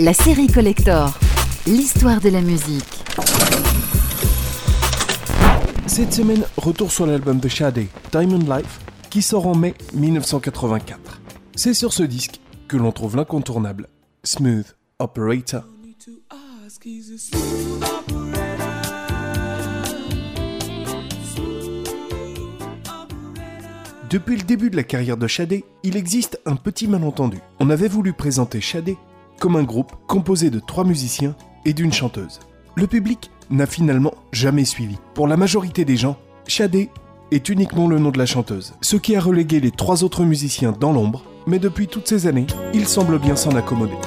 La série Collector, l'histoire de la musique. Cette semaine, retour sur l'album de Shadé, Diamond Life, qui sort en mai 1984. C'est sur ce disque que l'on trouve l'incontournable Smooth Operator. Depuis le début de la carrière de Shadé, il existe un petit malentendu. On avait voulu présenter Shadé comme un groupe composé de trois musiciens et d'une chanteuse. Le public n'a finalement jamais suivi. Pour la majorité des gens, Shadé est uniquement le nom de la chanteuse, ce qui a relégué les trois autres musiciens dans l'ombre, mais depuis toutes ces années, il semble bien s'en accommoder.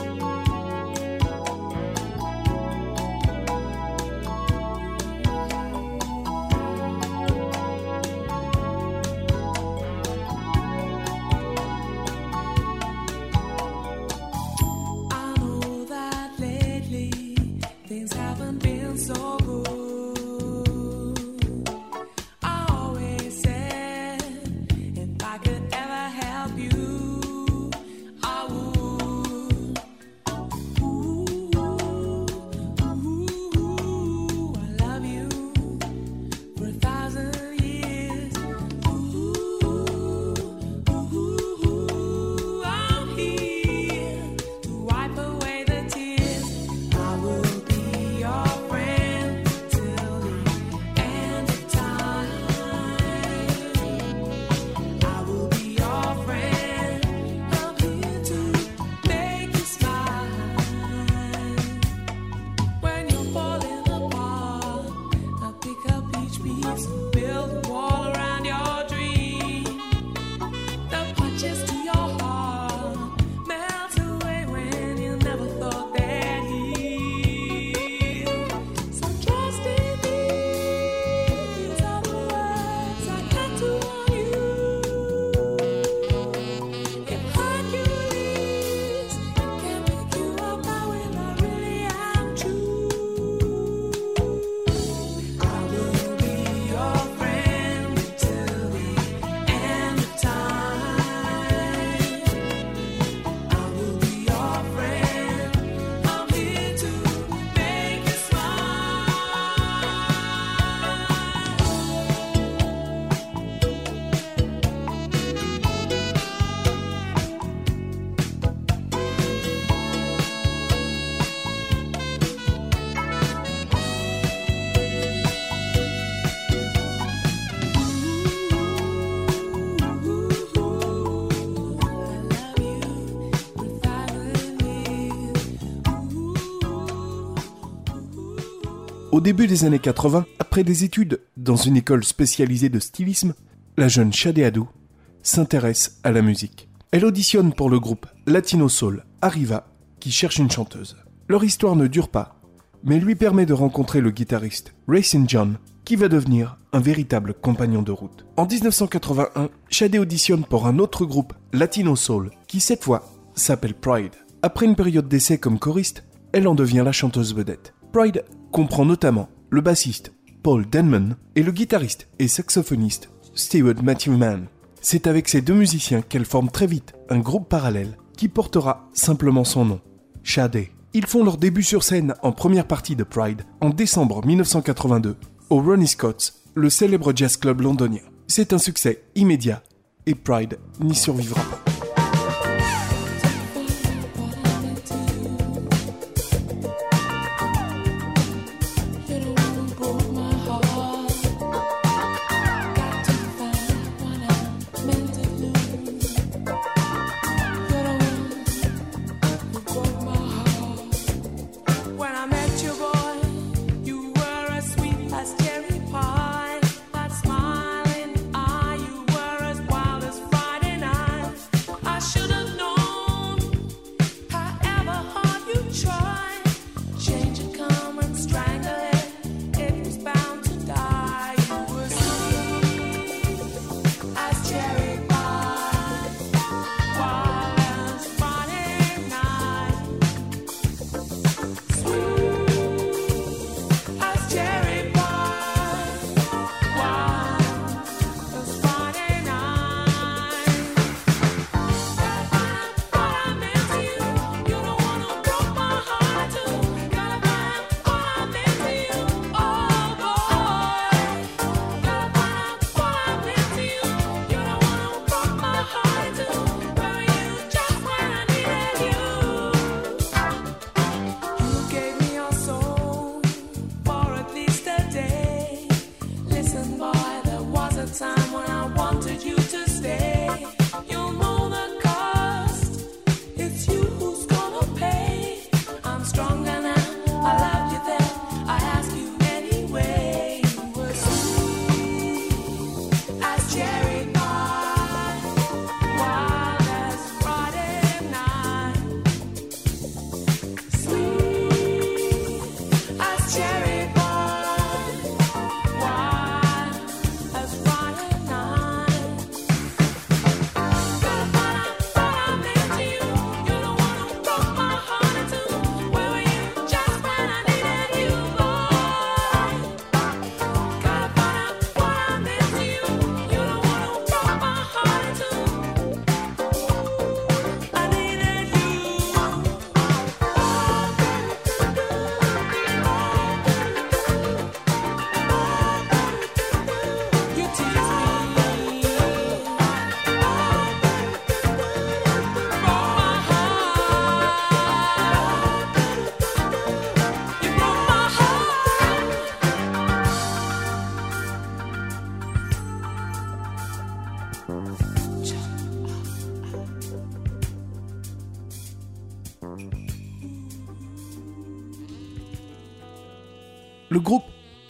Début des années 80, après des études dans une école spécialisée de stylisme, la jeune Shadé Adou s'intéresse à la musique. Elle auditionne pour le groupe Latino Soul Arriva, qui cherche une chanteuse. Leur histoire ne dure pas, mais lui permet de rencontrer le guitariste Racing John, qui va devenir un véritable compagnon de route. En 1981, Shadé auditionne pour un autre groupe Latino Soul, qui cette fois s'appelle Pride. Après une période d'essai comme choriste, elle en devient la chanteuse vedette. Pride comprend notamment le bassiste Paul Denman et le guitariste et saxophoniste Stewart Matthewman. C'est avec ces deux musiciens qu'elle forme très vite un groupe parallèle qui portera simplement son nom, Shadé. Ils font leur début sur scène en première partie de Pride en décembre 1982 au Ronnie Scott's, le célèbre jazz club londonien. C'est un succès immédiat et Pride n'y survivra pas.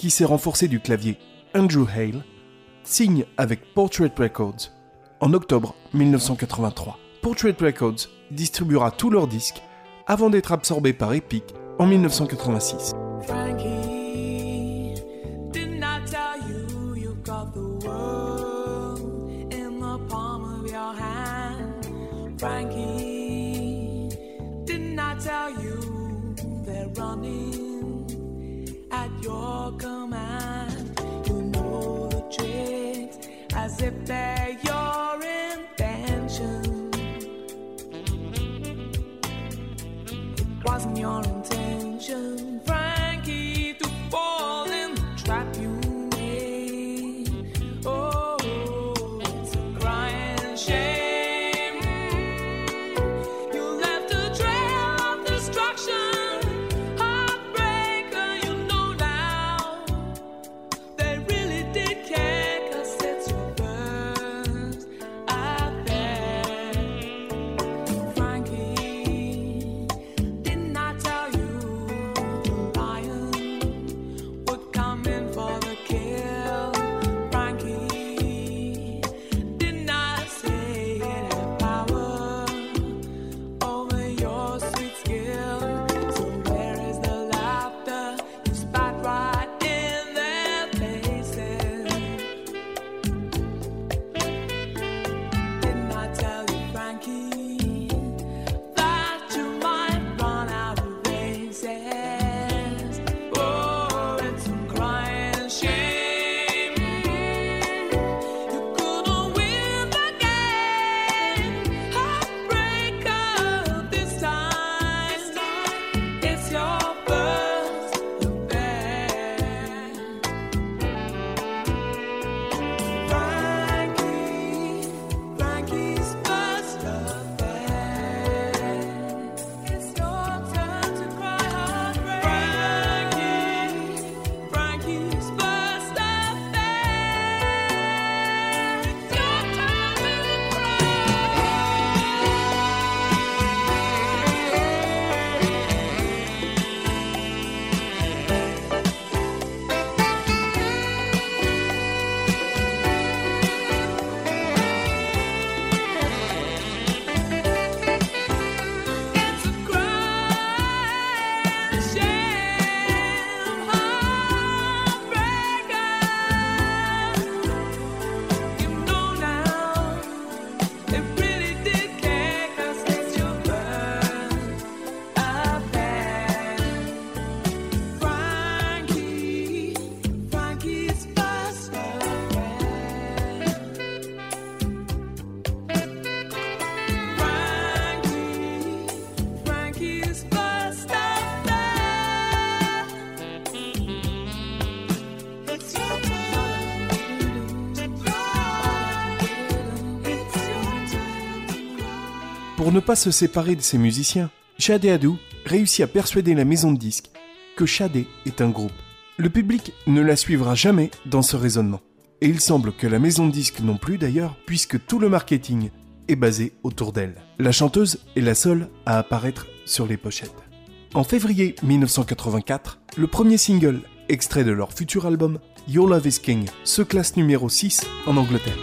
s'est renforcé du clavier Andrew Hale, signe avec Portrait Records en octobre 1983. Portrait Records distribuera tous leurs disques avant d'être absorbé par Epic en 1986. as if they Pour ne pas se séparer de ses musiciens, Shadé Adou réussit à persuader la maison de disques que Shadé est un groupe. Le public ne la suivra jamais dans ce raisonnement. Et il semble que la maison de disques non plus d'ailleurs, puisque tout le marketing est basé autour d'elle. La chanteuse est la seule à apparaître sur les pochettes. En février 1984, le premier single, extrait de leur futur album, Your Love is King, se classe numéro 6 en Angleterre.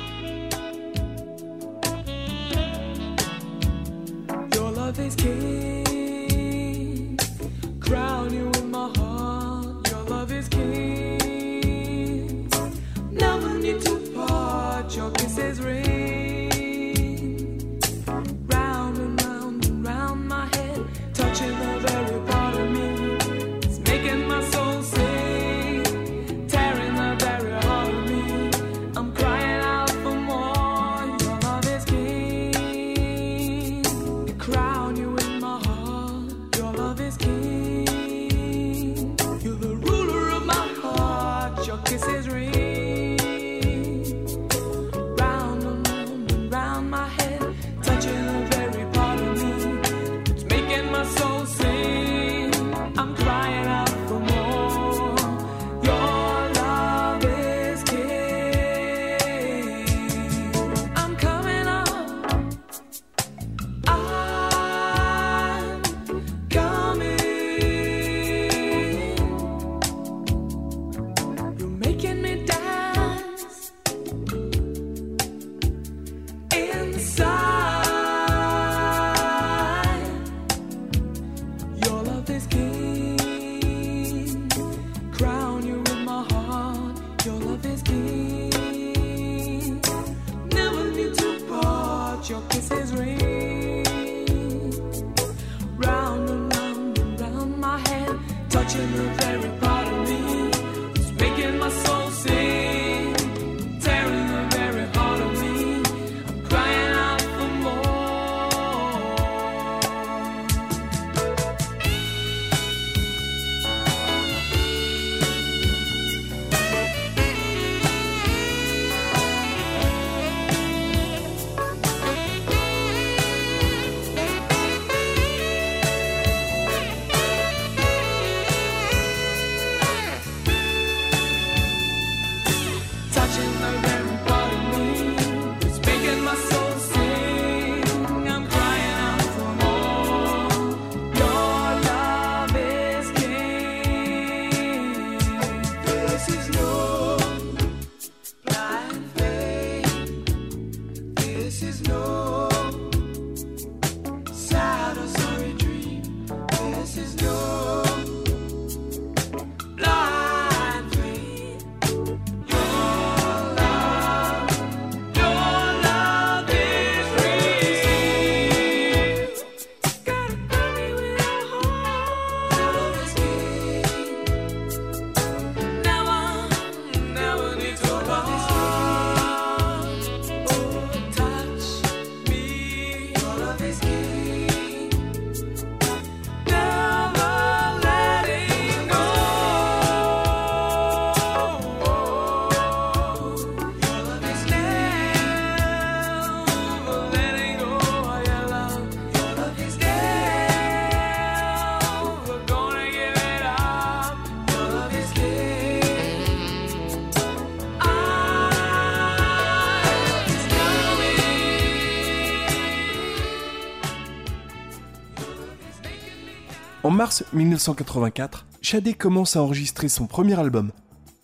En mars 1984, Shadé commence à enregistrer son premier album,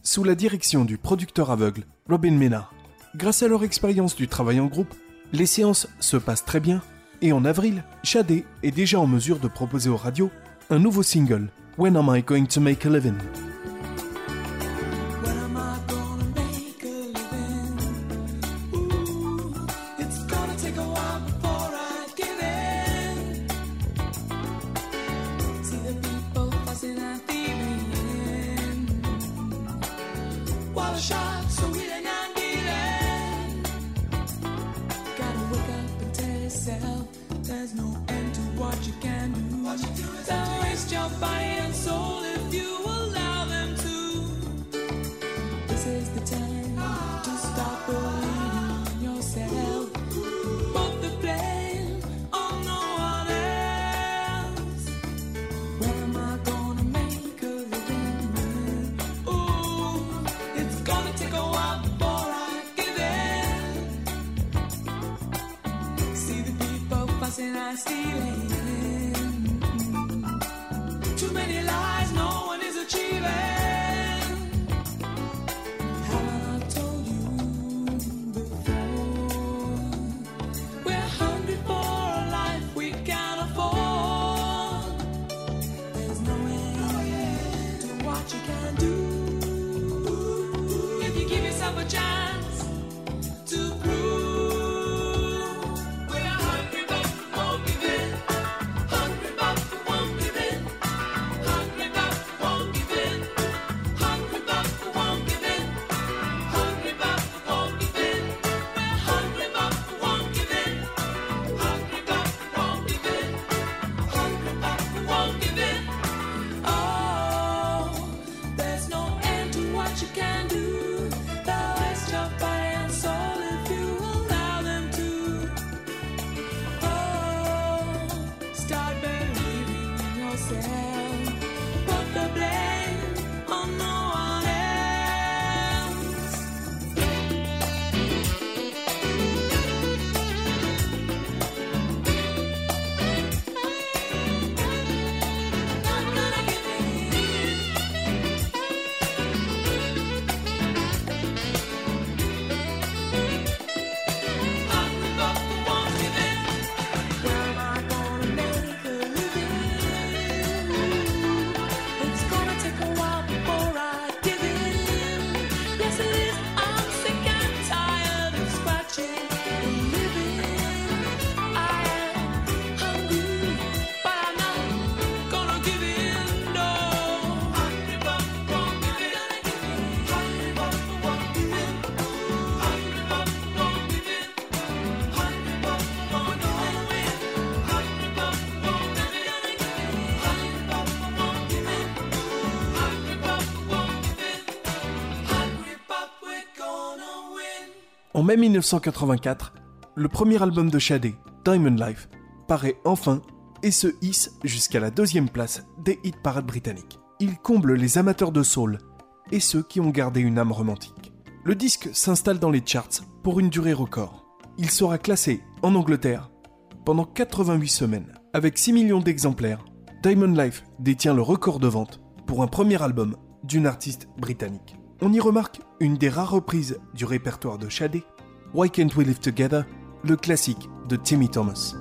sous la direction du producteur aveugle Robin Ménard. Grâce à leur expérience du travail en groupe, les séances se passent très bien, et en avril, Shadé est déjà en mesure de proposer aux radios un nouveau single, When Am I Going to Make a Living? En mai 1984, le premier album de Shadé, Diamond Life, paraît enfin et se hisse jusqu'à la deuxième place des hit parades britanniques. Il comble les amateurs de soul et ceux qui ont gardé une âme romantique. Le disque s'installe dans les charts pour une durée record. Il sera classé en Angleterre pendant 88 semaines. Avec 6 millions d'exemplaires, Diamond Life détient le record de vente pour un premier album d'une artiste britannique. On y remarque une des rares reprises du répertoire de Shadé, Why Can't We Live Together, le classique de Timmy Thomas.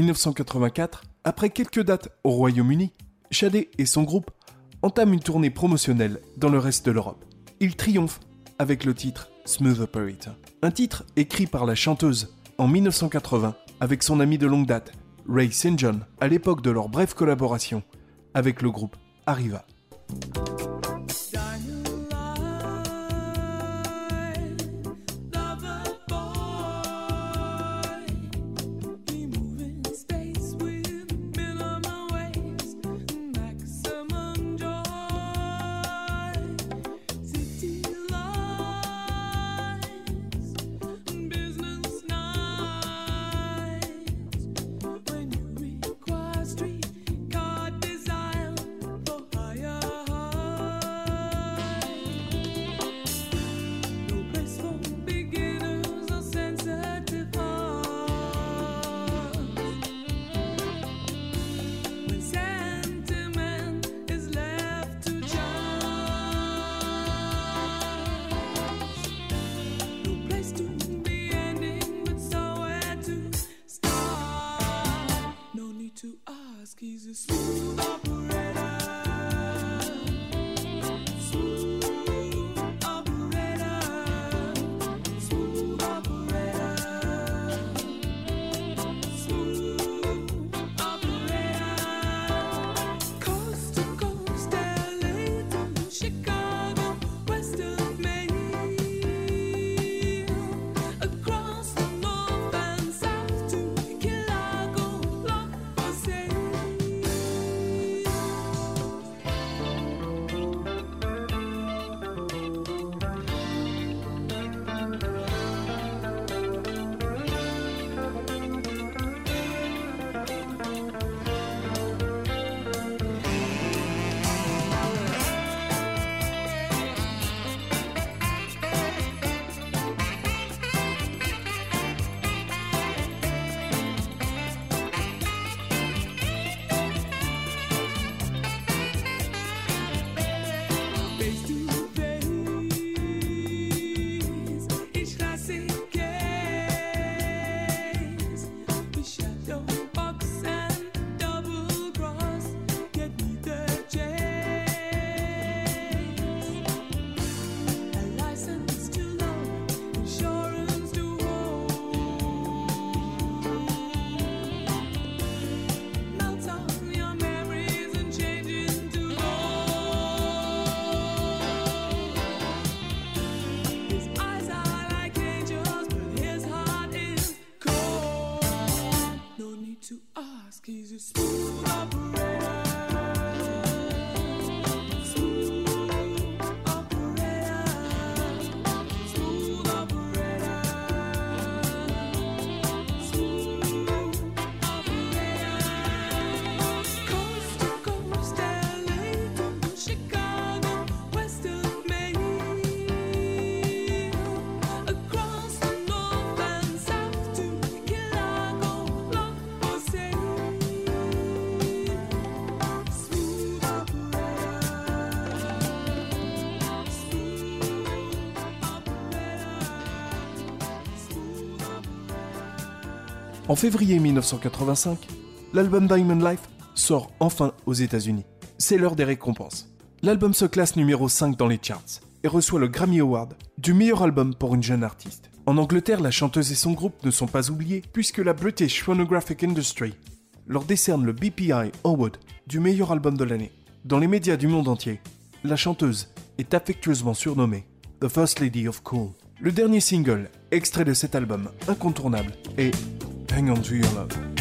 1984, après quelques dates au Royaume-Uni, Shadé et son groupe entament une tournée promotionnelle dans le reste de l'Europe. Ils triomphent avec le titre Smooth Operator, un titre écrit par la chanteuse en 1980 avec son ami de longue date, Ray St. John, à l'époque de leur brève collaboration avec le groupe Arriva. Jesus. smooth. En février 1985, l'album Diamond Life sort enfin aux États-Unis. C'est l'heure des récompenses. L'album se classe numéro 5 dans les charts et reçoit le Grammy Award du meilleur album pour une jeune artiste. En Angleterre, la chanteuse et son groupe ne sont pas oubliés puisque la British Phonographic Industry leur décerne le BPI Award du meilleur album de l'année. Dans les médias du monde entier, la chanteuse est affectueusement surnommée The First Lady of Cool. Le dernier single, extrait de cet album incontournable, est Hang On To Your Love.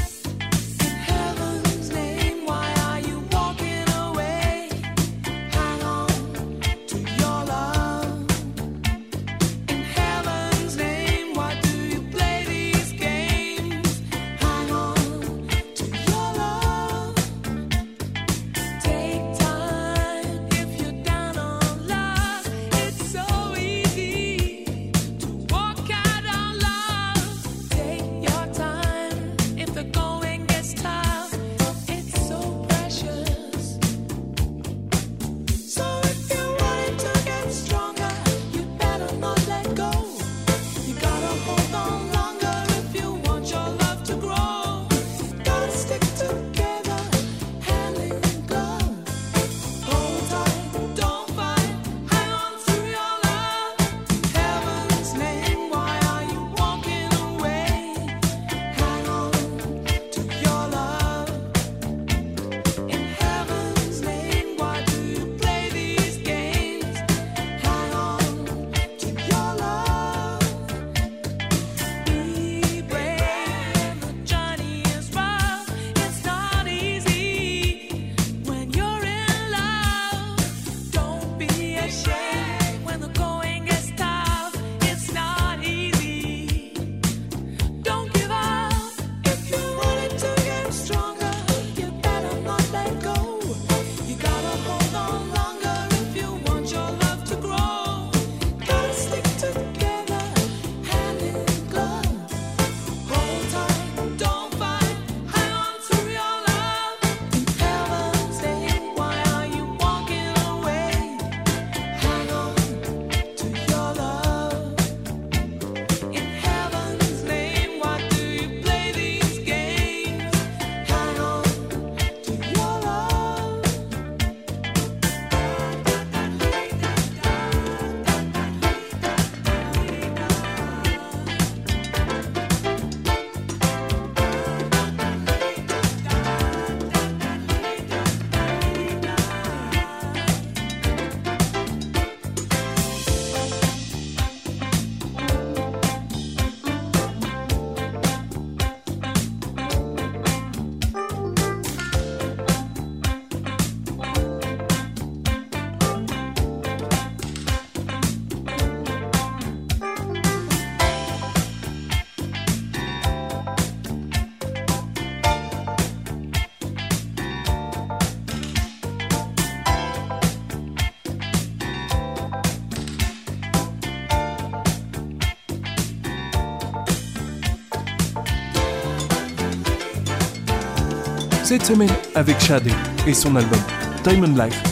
Avec Shadé et son album Diamond Life,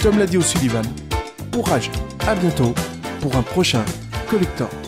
Tom l'a dit Sullivan. Courage, à bientôt pour un prochain Collector.